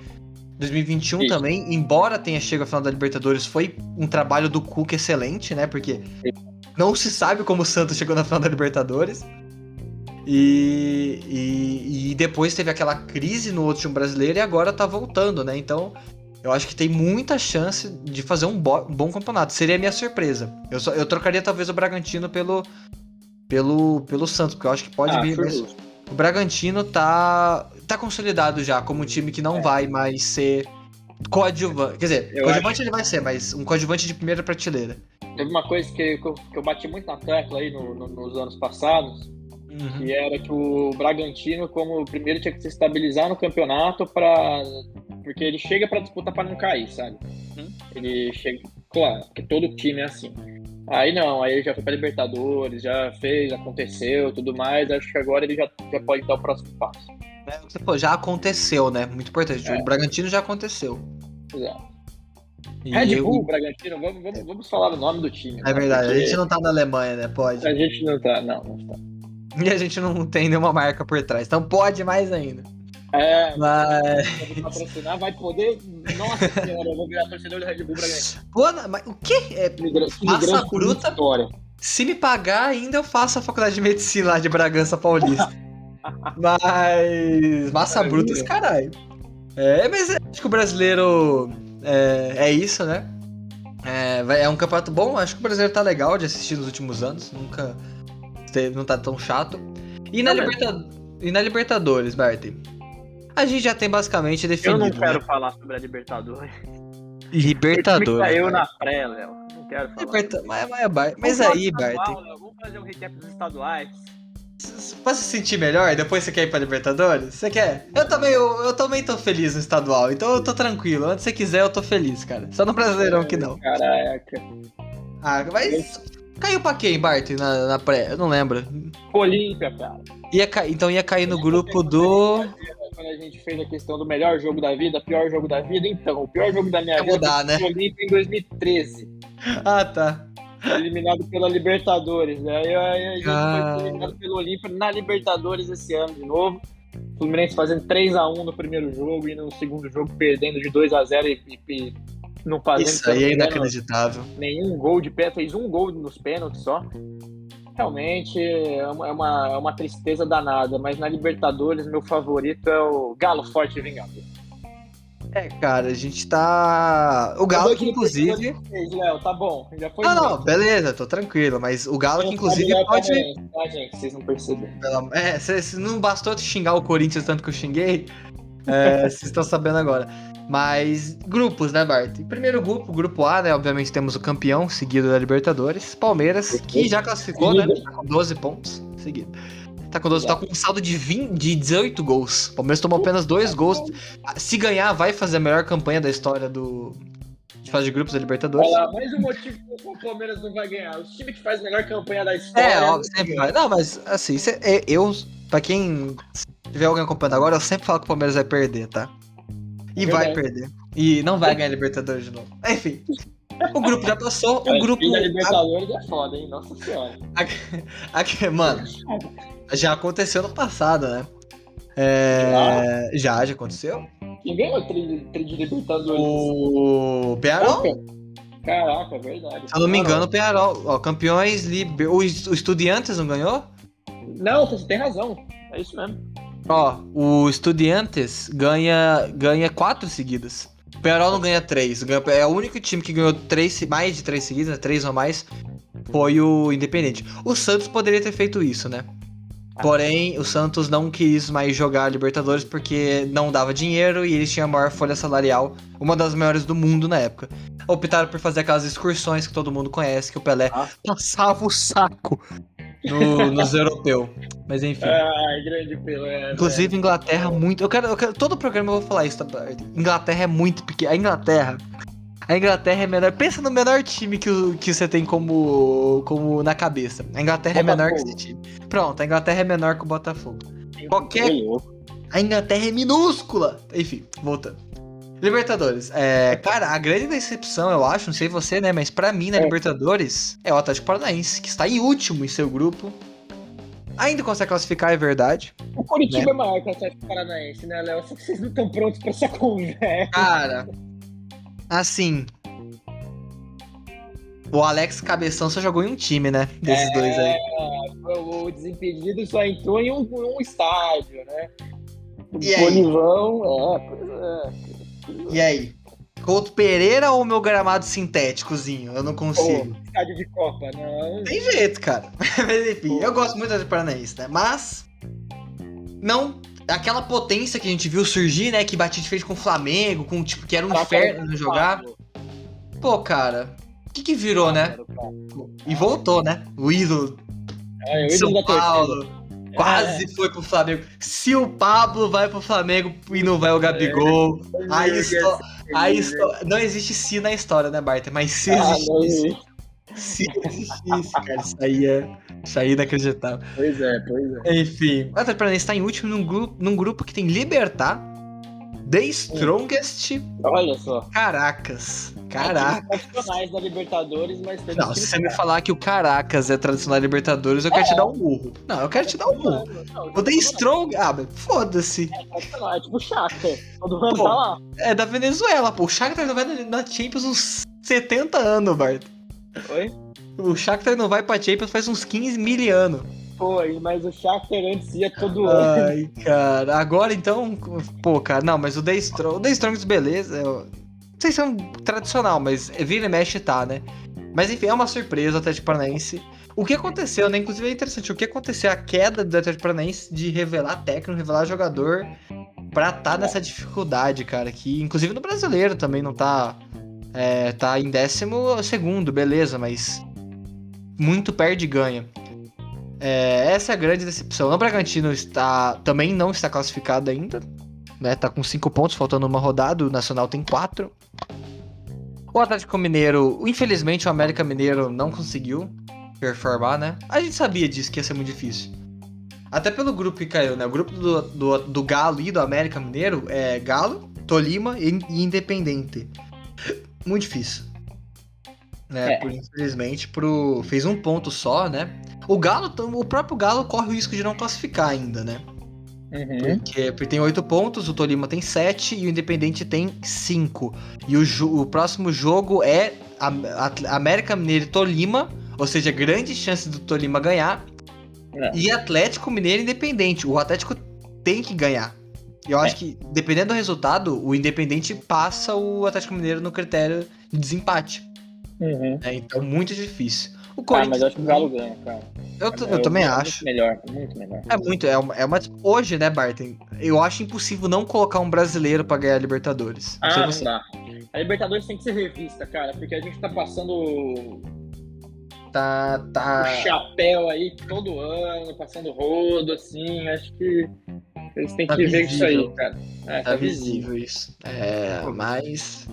2021 Sim. também, embora tenha chegado à final da Libertadores, foi um trabalho do Cuca excelente, né? Porque Sim. não se sabe como o Santos chegou na final da Libertadores. E, e, e, depois teve aquela crise no outro time brasileiro e agora tá voltando, né? Então, eu acho que tem muita chance de fazer um, bo um bom campeonato. Seria a minha surpresa. Eu, só, eu trocaria talvez o Bragantino pelo, pelo, pelo Santos, porque eu acho que pode ah, vir. O Bragantino tá tá consolidado já como um time que não é. vai mais ser coadjuvante. Quer dizer, eu coadjuvante acho... ele vai ser, mas um coadjuvante de primeira prateleira. Teve uma coisa que, que, eu, que eu bati muito na tecla aí no, no, nos anos passados, uhum. que era que o Bragantino, como primeiro, tinha que se estabilizar no campeonato para porque ele chega para disputar para não cair, sabe? Uhum. Ele chega, claro, porque todo time é assim. Aí não, aí ele já foi para Libertadores, já fez, aconteceu, tudo mais. Acho que agora ele já, já pode dar o próximo passo. É, pô, já aconteceu, né? Muito importante. É. O Bragantino já aconteceu. Exato. E Red Bull, eu... Bragantino, vamos, vamos, vamos falar o nome do time. É verdade, porque... a gente não tá na Alemanha, né? Pode. A gente não tá, não, não tá. E a gente não tem nenhuma marca por trás, então pode mais ainda. É, mas. patrocinar, vai poder. Nossa senhora, eu vou virar torcedor do Red Bull Bragantino. Pô, mas o que? É, massa bruta. Se me pagar, ainda eu faço a faculdade de medicina lá de Bragança Paulista. Mas. Massa é, bruta, esse caralho. É, mas acho que o brasileiro é, é isso, né? É, é um campeonato bom, acho que o brasileiro tá legal de assistir nos últimos anos. Nunca. Não tá tão chato. E na, Liberta... e na Libertadores, Bertie? A gente já tem basicamente definido. Eu não quero né? falar sobre a Libertadores. Libertadores. Caiu na pré, Léo. Não quero falar. Liberta... Mas, mas, mas aí, Bertie. Vamos fazer um recap dos estaduais. Pra se sentir melhor, depois você quer ir pra Libertadores? Você quer? Eu também, eu, eu também tô feliz no estadual, então eu tô tranquilo. Onde você quiser, eu tô feliz, cara. Só no Brasileirão que não. Caraca. Ah, mas. Caiu pra quem, Bart, na, na pré? Eu não lembro. Olímpia, cara. Ia ca... Então ia cair no grupo do. Quando a gente fez a questão do melhor jogo da vida, pior jogo da vida, então, o pior jogo da minha vida mudar, né? foi Olímpia em 2013. Ah, tá eliminado pela Libertadores. Né? Aí, a gente ah. foi eliminado pelo Olímpia na Libertadores esse ano de novo. O Fluminense fazendo 3x1 no primeiro jogo e no segundo jogo perdendo de 2x0 e, e, não fazendo. Isso aí é inacreditável. Nenhum gol de pé, fez um gol nos pênaltis só. Realmente é uma, é uma, é tristeza danada, mas na Libertadores meu favorito é o Galo Forte Vingador. É, cara, a gente tá. O Galo que inclusive. Léo, tá bom. Já foi não, não, beleza, tô tranquilo. Mas o Galo que inclusive pode. Tá, gente? Vocês não perceberam. É, se, se não bastou te xingar o Corinthians tanto que eu xinguei. É, vocês estão sabendo agora. Mas grupos, né, Bart? Primeiro grupo, grupo A, né? Obviamente temos o campeão seguido da Libertadores, Palmeiras, que já classificou, né? Tá com 12 pontos seguido. Tá com 12, tá com um saldo de, 20, de 18 gols. O Palmeiras tomou apenas dois gols. Se ganhar, vai fazer a melhor campanha da história do, de fase de grupos da Libertadores. Olha lá, mais um motivo que o Palmeiras não vai ganhar. O time que faz a melhor campanha da história. É, óbvio, sempre vai. Não, mas assim, é, eu, pra quem tiver alguém acompanhando agora, eu sempre falo que o Palmeiras vai perder, tá? E vai perder. E não vai ganhar a Libertadores de novo. Enfim. O grupo já passou. O grupo. A Libertadores é foda, hein? Nossa senhora. Aqui, mano, já aconteceu no passado, né? É... Já, já aconteceu. Quem ganhou o tri, tri de Libertadores? O Pearol. Caraca, é verdade. Se eu não me engano, o Pearol. Ó, campeões, liber... o Estudiantes não ganhou? Não, você tem razão. É isso mesmo. Ó, o Estudiantes ganha, ganha quatro seguidas. O Pearol não ganha três. É o único time que ganhou três, mais de três seguidas, né? três ou mais, foi o Independente. O Santos poderia ter feito isso, né? Porém, o Santos não quis mais jogar Libertadores porque não dava dinheiro e eles tinham a maior folha salarial, uma das maiores do mundo na época. Optaram por fazer aquelas excursões que todo mundo conhece, que o Pelé ah. passava o saco no, nos europeus. Mas enfim. Ai, grande Pelé. Inclusive, Inglaterra muito. Eu quero, eu quero. Todo programa eu vou falar isso, tá? Inglaterra é muito pequena. A Inglaterra a Inglaterra é menor. Pensa no menor time que, que você tem como, como na cabeça. A Inglaterra Botafogo. é menor que esse time. Pronto, a Inglaterra é menor que o Botafogo. Qualquer. A Inglaterra é minúscula. Enfim, voltando. Libertadores. É, cara, a grande decepção, eu acho, não sei você, né? Mas para mim, na é. Libertadores, é o Atlético Paranaense, que está em último em seu grupo. Ainda consegue classificar, é verdade. O Curitiba né? é maior que o Atlético Paranaense, né, Léo? Só que vocês não estão prontos pra essa conversa. Cara, Assim. O Alex Cabeção só jogou em um time, né? Desses é, dois aí. O Desimpedido só entrou em um, um estádio, né? O e Bolivão, é, pois é. E aí? Couto Pereira ou meu gramado sintéticozinho? Eu não consigo. Pô, estádio de Copa, não. Tem jeito, cara. Mas enfim, Pô. eu gosto muito do Paranaense, né? Mas. Não aquela potência que a gente viu surgir, né? Que Batiste fez com o Flamengo, com tipo, que era um inferno jogar. Pô, cara, o que que virou, né? E voltou, né? O ídolo. É, o ídolo São Paulo. Quase é. foi pro Flamengo. Se o Pablo vai pro Flamengo e não vai o Gabigol, é. aí esto... não existe si na história, né, Barta? Mas se ah, existisse, se existisse, cara, isso aí é, isso aí é inacreditável. Pois é, pois é. Enfim, o Atlético Paranaense está em último num grupo, num grupo que tem Libertar, The Strongest. Olha só. Caracas. Caraca. tradicionais da Libertadores, mas tem Não, se você me falar que o Caracas é tradicional da Libertadores, eu é. quero te dar um burro. Não, eu quero te dar um burro. o The Strong. Ah, foda-se. É tradicional, é tipo o Shakhtar. Todo mundo tá lá. É da Venezuela, pô. O Shakhtar não vai na Champions uns 70 anos, Bart. Oi? O Shakhtar não vai pra Champions faz uns 15 mil anos. Pô, mas o Shakhtar antes ia todo ano. Ai, cara. Agora então. Pô, cara, não, mas o The Strong. O The beleza. Eu... Não sei se é um tradicional, mas vira e mexe tá, né? Mas enfim, é uma surpresa o Atlético Paranaense. O que aconteceu, né? Inclusive é interessante. O que aconteceu? A queda do Atlético Paranaense de revelar técnico, revelar jogador pra tá nessa dificuldade, cara. Que inclusive no brasileiro também não tá é, tá em décimo segundo, beleza, mas muito perde e ganha. É, essa é a grande decepção. O Bragantino está, também não está classificado ainda. Né? Tá com 5 pontos, faltando uma rodada. O Nacional tem 4. O Atlético Mineiro, infelizmente, o América Mineiro não conseguiu performar, né? A gente sabia disso, que ia ser muito difícil. Até pelo grupo que caiu, né? O grupo do, do, do Galo e do América Mineiro é Galo, Tolima e Independente muito difícil. Né? É. Por, infelizmente, pro... fez um ponto só, né? O Galo, o próprio Galo corre o risco de não classificar ainda, né? Uhum. Porque, porque tem oito pontos, o Tolima tem sete e o Independente tem cinco. E o, o próximo jogo é a, a, América Mineiro e Tolima, ou seja, grande chance do Tolima ganhar. É. E Atlético Mineiro Independente. O Atlético tem que ganhar. Eu acho é. que, dependendo do resultado, o Independente passa o Atlético Mineiro no critério de desempate. Uhum. É, então, muito difícil. O Corinthians. Ah, mas eu acho que o Galo ganha, cara. Eu, eu, eu também é acho. Muito melhor, muito melhor. É muito, é uma, é uma. Hoje, né, Barton? Eu acho impossível não colocar um brasileiro pra ganhar a Libertadores. Não ah, não dá. A Libertadores tem que ser revista, cara, porque a gente tá passando. Tá. tá... O chapéu aí todo ano, passando rodo, assim. Acho que eles têm tá que visível. ver isso aí, cara. É, tá, tá visível, visível isso. É, mas.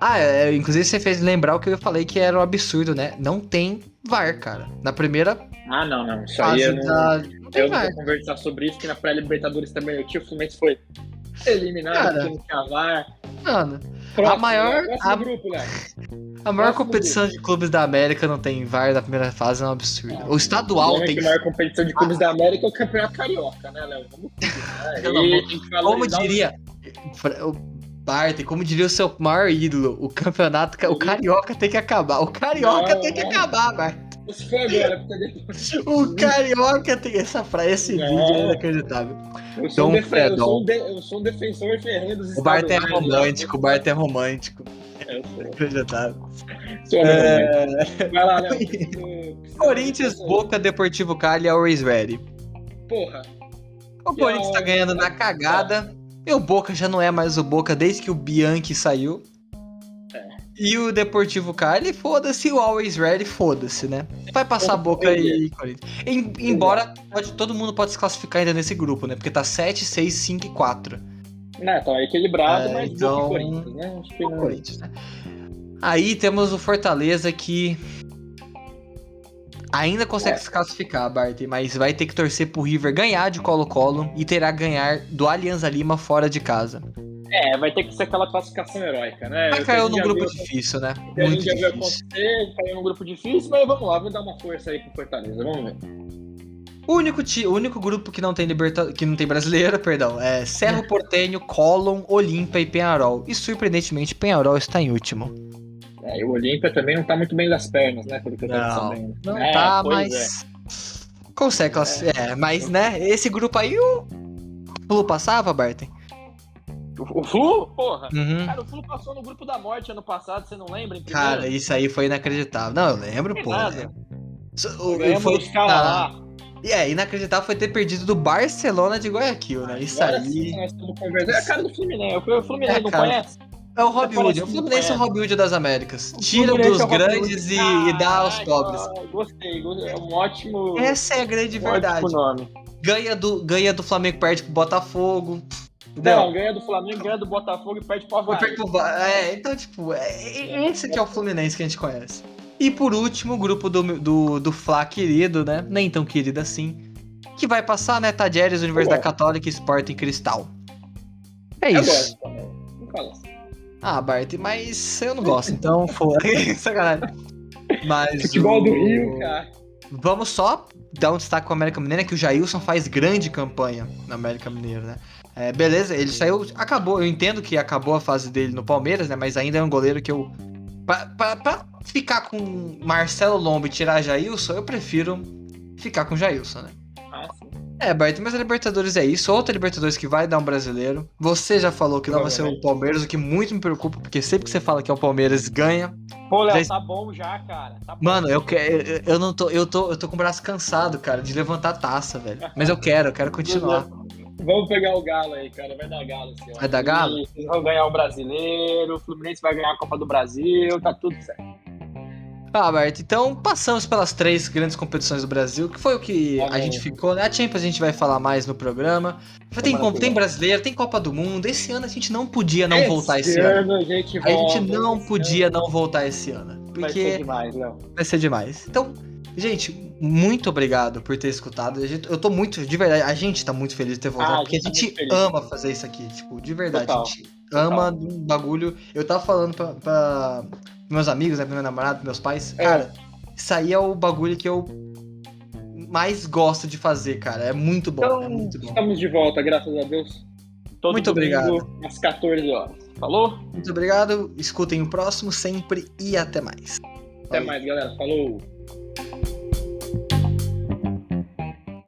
Ah, é, inclusive você fez lembrar o que eu falei que era um absurdo, né? Não tem VAR, cara. Na primeira. Ah, não, não. Isso aí eu não. Da... não eu VAR. vou conversar sobre isso, que na pré-Libertadores também o tio Fluminense foi eliminado, cara, não tinha VAR. Mano, Próximo, a maior. A, grupo, né? a maior Próximo competição grupo. de clubes da América não tem VAR na primeira fase, é um absurdo. Ah, o estadual o tem. A maior competição de clubes ah. da América é o Campeonato Carioca, né, Léo? Vamos. Né? Como diria. Barton, como diria o seu maior ídolo, o campeonato, o carioca tem que acabar. O carioca não, tem que não. acabar, Barton. Isso foi agora, porque depois... O carioca tem essa frase, esse não. vídeo é inacreditável. Eu sou, um def... eu, sou um de... eu sou um defensor ferrenho dos O Barton é romântico, o Barton é romântico. É, eu sou. Inacreditável. Sou é... Vai lá, Léo. Corinthians, Boca, Deportivo Cali, Always Ready. Porra. O Corinthians tá ganhando na cagada. E o Boca já não é mais o Boca desde que o Bianchi saiu. É. E o Deportivo Cali, foda-se, o Always Ready, foda-se, né? Vai passar a Boca e Corinthians. Em, embora pode, todo mundo pode se classificar ainda nesse grupo, né? Porque tá 7, 6, 5 e 4. Né, tá equilibrado, é, mas então... Corinthians, né? Acho que não... Corinthians, né? Aí temos o Fortaleza que Ainda consegue é. se classificar, Bart, mas vai ter que torcer pro River ganhar de Colo-Colo e terá que ganhar do Alianza Lima fora de casa. É, vai ter que ser aquela classificação heróica, né? Mas caiu num grupo viu, difícil, né? Muito a gente já viu acontecer, caiu num grupo difícil, mas vamos lá, vou dar uma força aí pro Fortaleza, vamos ver. O único, o único grupo que não tem liberta... que não tem brasileiro, perdão, é Cerro Portenho, Colón, Olímpia e Penharol. E surpreendentemente, Penharol está em último. É, e o Olímpia também não tá muito bem das pernas, né? Pelo que eu tô não, sabendo. Não é, tá, mas. É. Consegue classificar. É. é. mas, né? Esse grupo aí, o Flu passava, Barton? O Flu? Porra. Uhum. Cara, o Flu passou no grupo da morte ano passado, você não lembra? Cara, isso aí foi inacreditável. Não, eu lembro, pô. O, foi os caras lá. E é, inacreditável foi ter perdido do Barcelona de Guayaquil, né? Isso Agora aí. Sim, nós estamos conversando. É a cara do Fluminense. O Fluminense é, não conhece? É o Robin Hood. O Fluminense é o Robin Hood das Américas. Tira dos é grandes e, ah, e, dá aos pobres. Gostei, gostei. É um ótimo. Essa é a grande um verdade. Nome. Ganha do, ganha do Flamengo, perde pro Botafogo. Não, ganha do Flamengo, ganha do Botafogo e perde pro Havaí. É, então, tipo, é, é, esse que é o Fluminense que a gente conhece. E por último, o grupo do, do, do Fla querido, né? Nem tão querido assim. Que vai passar, né? Tadieres, Universidade Católica e Sporting Cristal. É isso. Eu gosto também. Não fala assim. Ah, Bart, mas eu não gosto, então foda. Sacanagem. Mas. Futebol o... do Rio, cara. Vamos só dar um destaque com a América Mineira, que o Jailson faz grande campanha na América Mineira, né? É, beleza, ele saiu. Acabou, eu entendo que acabou a fase dele no Palmeiras, né? Mas ainda é um goleiro que eu. Pra, pra, pra ficar com Marcelo Lombo e tirar Jailson, eu prefiro ficar com Jailson, né? É, Bart, mas a Libertadores é isso. Outra Libertadores que vai dar um brasileiro. Você já falou que não vai ser o Palmeiras, o que muito me preocupa, porque sempre que você fala que é o Palmeiras, ganha. Pô, Léo, já... tá bom já, cara. Tá bom. Mano, eu quero. Eu não tô. Eu tô, eu tô com o braço cansado, cara, de levantar a taça, velho. Mas eu quero, eu quero continuar. Vamos pegar o Galo aí, cara. Vai dar Galo, senhor. Vai dar Galo? Vocês vão ganhar o brasileiro, o Fluminense vai ganhar a Copa do Brasil, tá tudo certo. Ah, Bart, então passamos pelas três grandes competições do Brasil, que foi o que a gente ficou, né? A Champions a gente vai falar mais no programa. Tem, tem brasileiro, tem Copa do Mundo. Esse ano a gente não podia não esse voltar esse ano. ano. A gente, volta, a gente não podia ano. não voltar esse ano. Porque vai ser demais, Léo. Vai ser demais. Então, gente, muito obrigado por ter escutado. Eu tô muito, de verdade, a gente tá muito feliz de ter voltado, ah, porque a gente, a gente ama fazer isso aqui, tipo, de verdade. Total. A gente ama um bagulho. Eu tava falando pra, pra meus amigos, né, meu namorado, meus pais. É. Cara, isso aí é o bagulho que eu mais gosto de fazer, cara. É muito bom. Então, é muito bom. Estamos de volta, graças a Deus. Todo muito obrigado. Às 14 horas. Falou? Muito obrigado. Escutem o próximo sempre e até mais. Até Valeu. mais, galera. Falou.